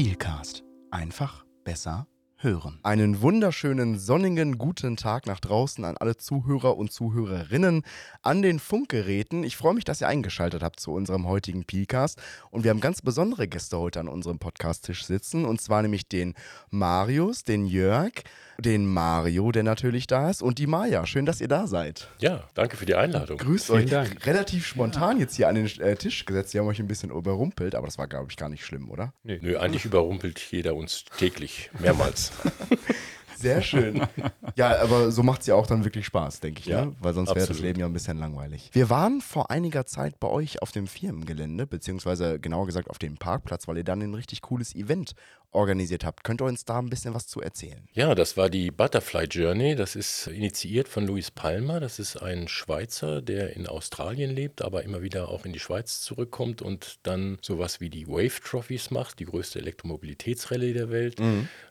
Peelcast. Einfach besser hören. Einen wunderschönen sonnigen guten Tag nach draußen an alle Zuhörer und Zuhörerinnen an den Funkgeräten. Ich freue mich, dass ihr eingeschaltet habt zu unserem heutigen Peelcast. Und wir haben ganz besondere Gäste heute an unserem Podcast-Tisch sitzen. Und zwar nämlich den Marius, den Jörg, den Mario, der natürlich da ist, und die Maja. Schön, dass ihr da seid. Ja, danke für die Einladung. Grüßt Vielen euch. Dank. Relativ spontan jetzt hier an den äh, Tisch gesetzt. Die haben euch ein bisschen überrumpelt, aber das war, glaube ich, gar nicht schlimm, oder? Nö, eigentlich überrumpelt jeder uns täglich, mehrmals. Sehr schön. ja, aber so macht es ja auch dann wirklich Spaß, denke ich, Ja, ne? Weil sonst wäre das. Leben ja ein bisschen langweilig. Wir waren vor einiger Zeit bei euch auf dem Firmengelände, beziehungsweise genauer gesagt auf dem Parkplatz, weil ihr dann ein richtig cooles Event organisiert habt. Könnt ihr uns da ein bisschen was zu erzählen? Ja, das war die Butterfly Journey. Das ist initiiert von Luis Palmer. Das ist ein Schweizer, der in Australien lebt, aber immer wieder auch in die Schweiz zurückkommt und dann sowas wie die Wave Trophies macht, die größte Elektromobilitätsrallye der Welt.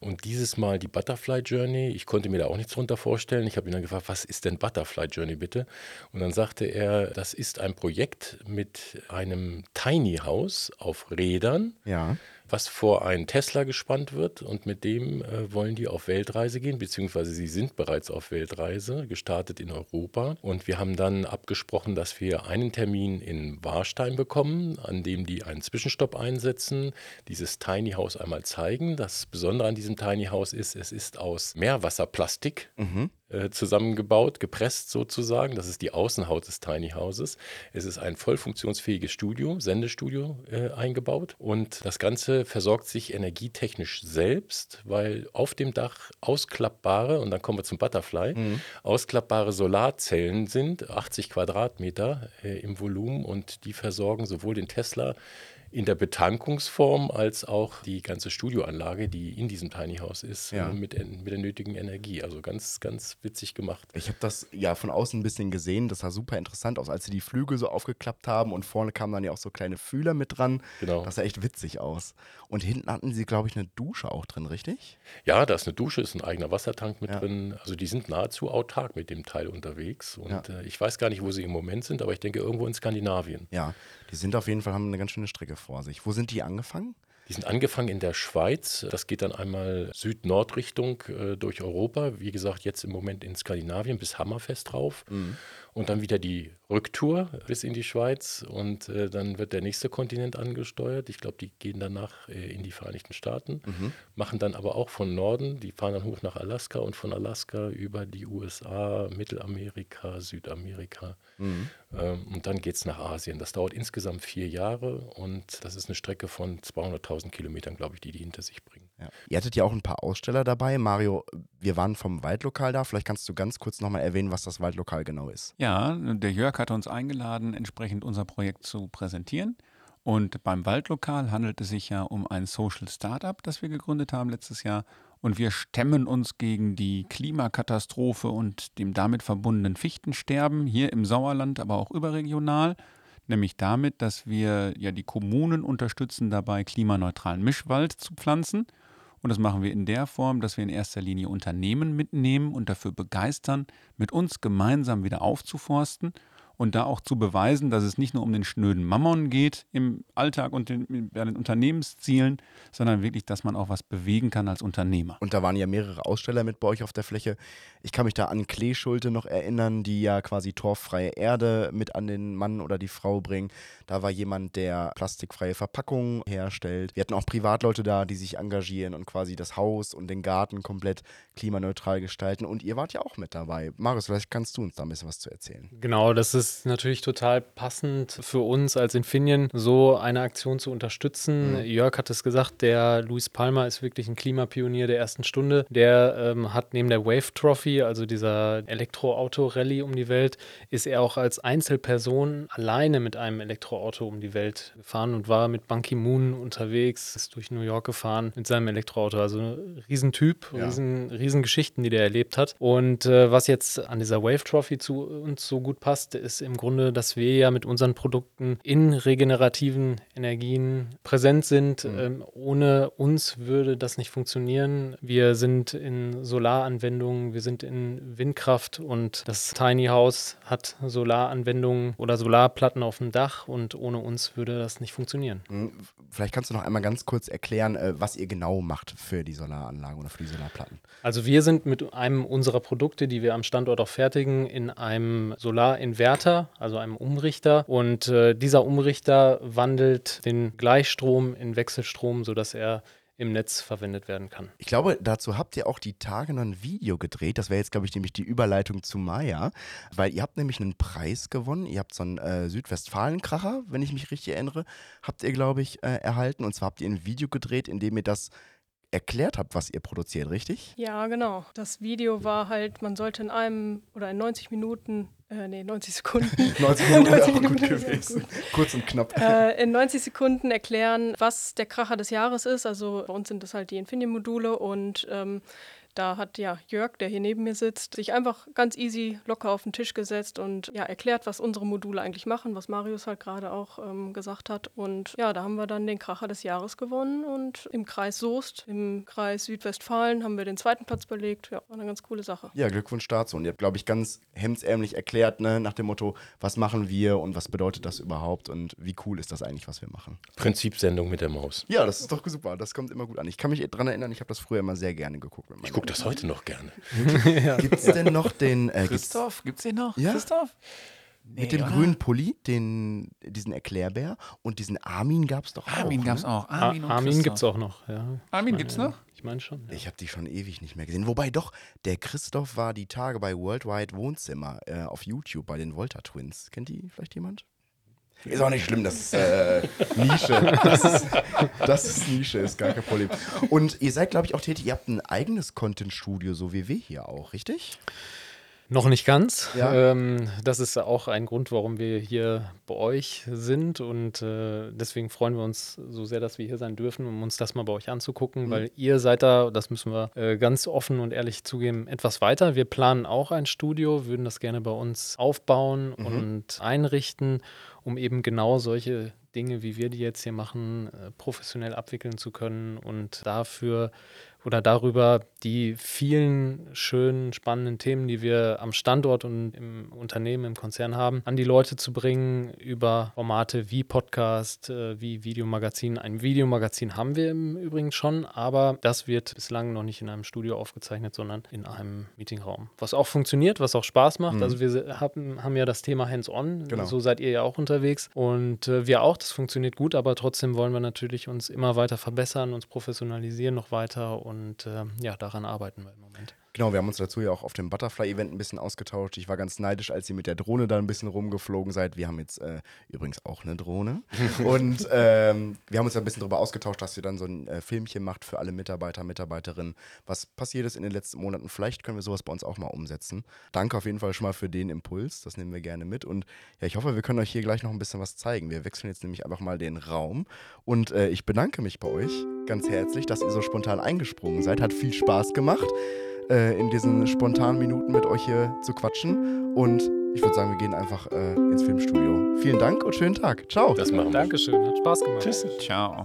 Und dieses Mal die Butterfly Journey. Ich konnte mir da auch nichts drunter vorstellen. Ich habe ihn dann gefragt, was ist denn Butterfly Journey bitte? Und dann sagte er, das ist ein Projekt mit einem Tiny House auf Rädern Ja. Was vor einen Tesla gespannt wird und mit dem äh, wollen die auf Weltreise gehen, beziehungsweise sie sind bereits auf Weltreise, gestartet in Europa. Und wir haben dann abgesprochen, dass wir einen Termin in Warstein bekommen, an dem die einen Zwischenstopp einsetzen, dieses Tiny House einmal zeigen. Das Besondere an diesem Tiny House ist, es ist aus Meerwasserplastik äh, zusammengebaut, gepresst sozusagen. Das ist die Außenhaut des Tiny Houses. Es ist ein voll funktionsfähiges Studio, Sendestudio äh, eingebaut. Und das Ganze versorgt sich energietechnisch selbst, weil auf dem Dach ausklappbare, und dann kommen wir zum Butterfly, ausklappbare Solarzellen sind, 80 Quadratmeter äh, im Volumen und die versorgen sowohl den Tesla in der Betankungsform als auch die ganze Studioanlage, die in diesem Tiny House ist, Ja. äh, mit, mit der nötigen Energie. Also ganz, ganz witzig gemacht. Ich habe das ja von außen ein bisschen gesehen. Das sah super interessant aus, als sie die Flügel so aufgeklappt haben und vorne kamen dann ja auch so kleine Fühler mit dran. Genau. Das sah echt witzig aus. Und hinten hatten sie, glaube ich, eine Dusche auch drin, richtig? Ja, da ist eine Dusche, ist ein eigener Wassertank mit Ja. drin. Also die sind nahezu autark mit dem Teil unterwegs. Und Ja. äh, ich weiß gar nicht, wo sie im Moment sind, aber ich denke irgendwo in Skandinavien. Ja. Die sind auf jeden Fall, haben eine ganz schöne Strecke vor sich. Wo sind die angefangen? Die sind angefangen in der Schweiz. Das geht dann einmal Süd-Nord-Richtung äh, durch Europa. Wie gesagt, jetzt im Moment in Skandinavien bis Hammerfest drauf. Und dann wieder die Rücktour bis in die Schweiz. Und äh, dann wird der nächste Kontinent angesteuert. Ich glaube, die gehen danach äh, in die Vereinigten Staaten. Machen dann aber auch von Norden. Die fahren dann hoch nach Alaska und von Alaska über die USA, Mittelamerika, Südamerika. Ähm, und dann geht es nach Asien. Das dauert insgesamt vier Jahre und das ist eine Strecke von 200.000 Kilometern, glaube ich, die die hinter sich bringen. Ja. Ihr hattet ja auch ein paar Aussteller dabei. Mario, wir waren vom Waldlokal da. Vielleicht kannst du ganz kurz nochmal erwähnen, was das Waldlokal genau ist. Ja, der Jörg hat uns eingeladen, entsprechend unser Projekt zu präsentieren. Und beim Waldlokal handelt es sich ja um ein Social Startup, das wir gegründet haben letztes Jahr. Und wir stemmen uns gegen die Klimakatastrophe und dem damit verbundenen Fichtensterben hier im Sauerland, aber auch überregional. Nämlich damit, dass wir ja die Kommunen unterstützen, dabei klimaneutralen Mischwald zu pflanzen. Und das machen wir in der Form, dass wir in erster Linie Unternehmen mitnehmen und dafür begeistern, mit uns gemeinsam wieder aufzuforsten und da auch zu beweisen, dass es nicht nur um den schnöden Mammon geht im Alltag und den, bei den Unternehmenszielen, sondern wirklich, dass man auch was bewegen kann als Unternehmer. Und da waren ja mehrere Aussteller mit bei euch auf der Fläche. Ich kann mich da an Kleeschulte noch erinnern, die ja quasi torffreie Erde mit an den Mann oder die Frau bringen. Da war jemand, der plastikfreie Verpackungen herstellt. Wir hatten auch Privatleute da, die sich engagieren und quasi das Haus und den Garten komplett klimaneutral gestalten. Und ihr wart ja auch mit dabei. Marius, vielleicht kannst du uns da ein bisschen was zu erzählen. Genau, das ist natürlich total passend für uns als Infineon, so eine Aktion zu unterstützen. Jörg hat es gesagt, der Luis Palmer ist wirklich ein Klimapionier der ersten Stunde. Der ähm, hat neben der Wave Trophy, also dieser Elektroauto-Rallye um die Welt, ist er auch als Einzelperson alleine mit einem Elektroauto um die Welt gefahren und war mit Ban Ki-moon unterwegs, ist durch New York gefahren mit seinem Elektroauto. Also ein Riesentyp, Ja. riesen, riesen Geschichten, die der erlebt hat. Und äh, was jetzt an dieser Wave Trophy zu uns so gut passt, ist im Grunde, dass wir ja mit unseren Produkten in regenerativen Energien präsent sind. Ähm, ohne uns würde das nicht funktionieren. Wir sind in Solaranwendungen, wir sind in Windkraft und das Tiny House hat Solaranwendungen oder Solarplatten auf dem Dach und ohne uns würde das nicht funktionieren. Vielleicht kannst du noch einmal ganz kurz erklären, äh, was ihr genau macht für die Solaranlagen oder für die Solarplatten. Also wir sind mit einem unserer Produkte, die wir am Standort auch fertigen, in einem Solarinverter, also einem Umrichter. Und äh, dieser Umrichter wandelt den Gleichstrom in Wechselstrom, sodass er im Netz verwendet werden kann. Ich glaube, dazu habt ihr auch die Tage noch ein Video gedreht. Das wäre jetzt, glaube ich, nämlich die Überleitung zu Maya, weil ihr habt nämlich einen Preis gewonnen. Ihr habt so einen äh, Südwestfalen-Kracher, wenn ich mich richtig erinnere, habt ihr, glaube ich, äh, erhalten. Und zwar habt ihr ein Video gedreht, in dem ihr das erklärt habt, was ihr produziert, richtig? Ja, genau. Das Video war halt, man sollte in einem oder in 90 Minuten, äh, nee, 90 Sekunden. 90 Minuten wäre auch 90 gut gewesen. gut. Kurz und knapp. Äh, in 90 Sekunden erklären, was der Kracher des Jahres ist. Also bei uns sind das halt die Infineon-Module und ähm, da hat ja Jörg, der hier neben mir sitzt, sich einfach ganz easy locker auf den Tisch gesetzt und ja erklärt, was unsere Module eigentlich machen, was Marius halt gerade auch ähm, gesagt hat. Und ja, da haben wir dann den Kracher des Jahres gewonnen und im Kreis Soest, im Kreis Südwestfalen haben wir den zweiten Platz belegt. Ja, war eine ganz coole Sache. Ja, Glückwunsch dazu. Und ihr habt, glaube ich, ganz hemdsärmlich erklärt, ne, nach dem Motto, was machen wir und was bedeutet das überhaupt und wie cool ist das eigentlich, was wir machen. Prinzipsendung mit der Maus. Ja, das ist doch super. Das kommt immer gut an. Ich kann mich daran erinnern, ich habe das früher immer sehr gerne geguckt. Ich gucke das heute noch gerne. Gibt es denn noch den äh, Christoph, gibt's den noch? Ja. Christoph? mit dem oder? grünen Pulli, den, diesen Erklärbär und diesen Armin gab es doch auch. Armin ne? gab's auch. Ar- Armin, Armin gibt es auch noch. Ja. Armin Ich gibt's meine, noch? Ich meine schon. Ja. Ich habe die schon ewig nicht mehr gesehen. Wobei doch, der Christoph war die Tage bei Worldwide Wohnzimmer äh, auf YouTube bei den Volta Twins. Kennt die vielleicht jemand? Ist auch nicht schlimm, das ist äh, Nische. Das ist, das ist Nische, ist gar kein Problem. Und ihr seid, glaube ich, auch tätig, ihr habt ein eigenes Content-Studio, so wie wir hier auch, richtig? Noch nicht ganz. Ja. Ähm, das ist auch ein Grund, warum wir hier bei euch sind. Und äh, deswegen freuen wir uns so sehr, dass wir hier sein dürfen, um uns das mal bei euch anzugucken, Mhm. weil ihr seid da, das müssen wir äh, ganz offen und ehrlich zugeben, etwas weiter. Wir planen auch ein Studio, würden das gerne bei uns aufbauen Mhm. und einrichten, um eben genau solche Dinge, wie wir die jetzt hier machen, äh, professionell abwickeln zu können und dafür oder darüber die vielen schönen, spannenden Themen, die wir am Standort und im Unternehmen, im Konzern haben, an die Leute zu bringen über Formate wie Podcast, äh, wie Videomagazin. Ein Videomagazin haben wir im Übrigen schon, aber das wird bislang noch nicht in einem Studio aufgezeichnet, sondern in einem Meetingraum. Was auch funktioniert, was auch Spaß macht. Mhm. Also wir haben, haben ja das Thema Hands-on, Genau. so seid ihr ja auch unterwegs und äh, wir auch, das funktioniert gut, aber trotzdem wollen wir natürlich uns immer weiter verbessern, uns professionalisieren noch weiter und äh, ja, daran arbeiten wir im Moment. Genau, wir haben uns dazu ja auch auf dem Butterfly-Event ein bisschen ausgetauscht. Ich war ganz neidisch, als ihr mit der Drohne da ein bisschen rumgeflogen seid. Wir haben jetzt äh, übrigens auch eine Drohne. Und ähm, wir haben uns ja ein bisschen darüber ausgetauscht, dass ihr dann so ein äh, Filmchen macht für alle Mitarbeiter, Mitarbeiterinnen. Was passiert ist in den letzten Monaten. Vielleicht können wir sowas bei uns auch mal umsetzen. Danke auf jeden Fall schon mal für den Impuls. Das nehmen wir gerne mit. Und ja, ich hoffe, wir können euch hier gleich noch ein bisschen was zeigen. Wir wechseln jetzt nämlich einfach mal den Raum. Und äh, ich bedanke mich bei euch ganz herzlich, dass ihr so spontan eingesprungen seid. Hat viel Spaß gemacht äh, in diesen spontanen Minuten mit euch hier zu quatschen. Und ich würde sagen, wir gehen einfach äh, ins Filmstudio. Vielen Dank und schönen Tag. Ciao. Das machen wir. Dankeschön, hat Spaß gemacht. Tschüss. Ciao.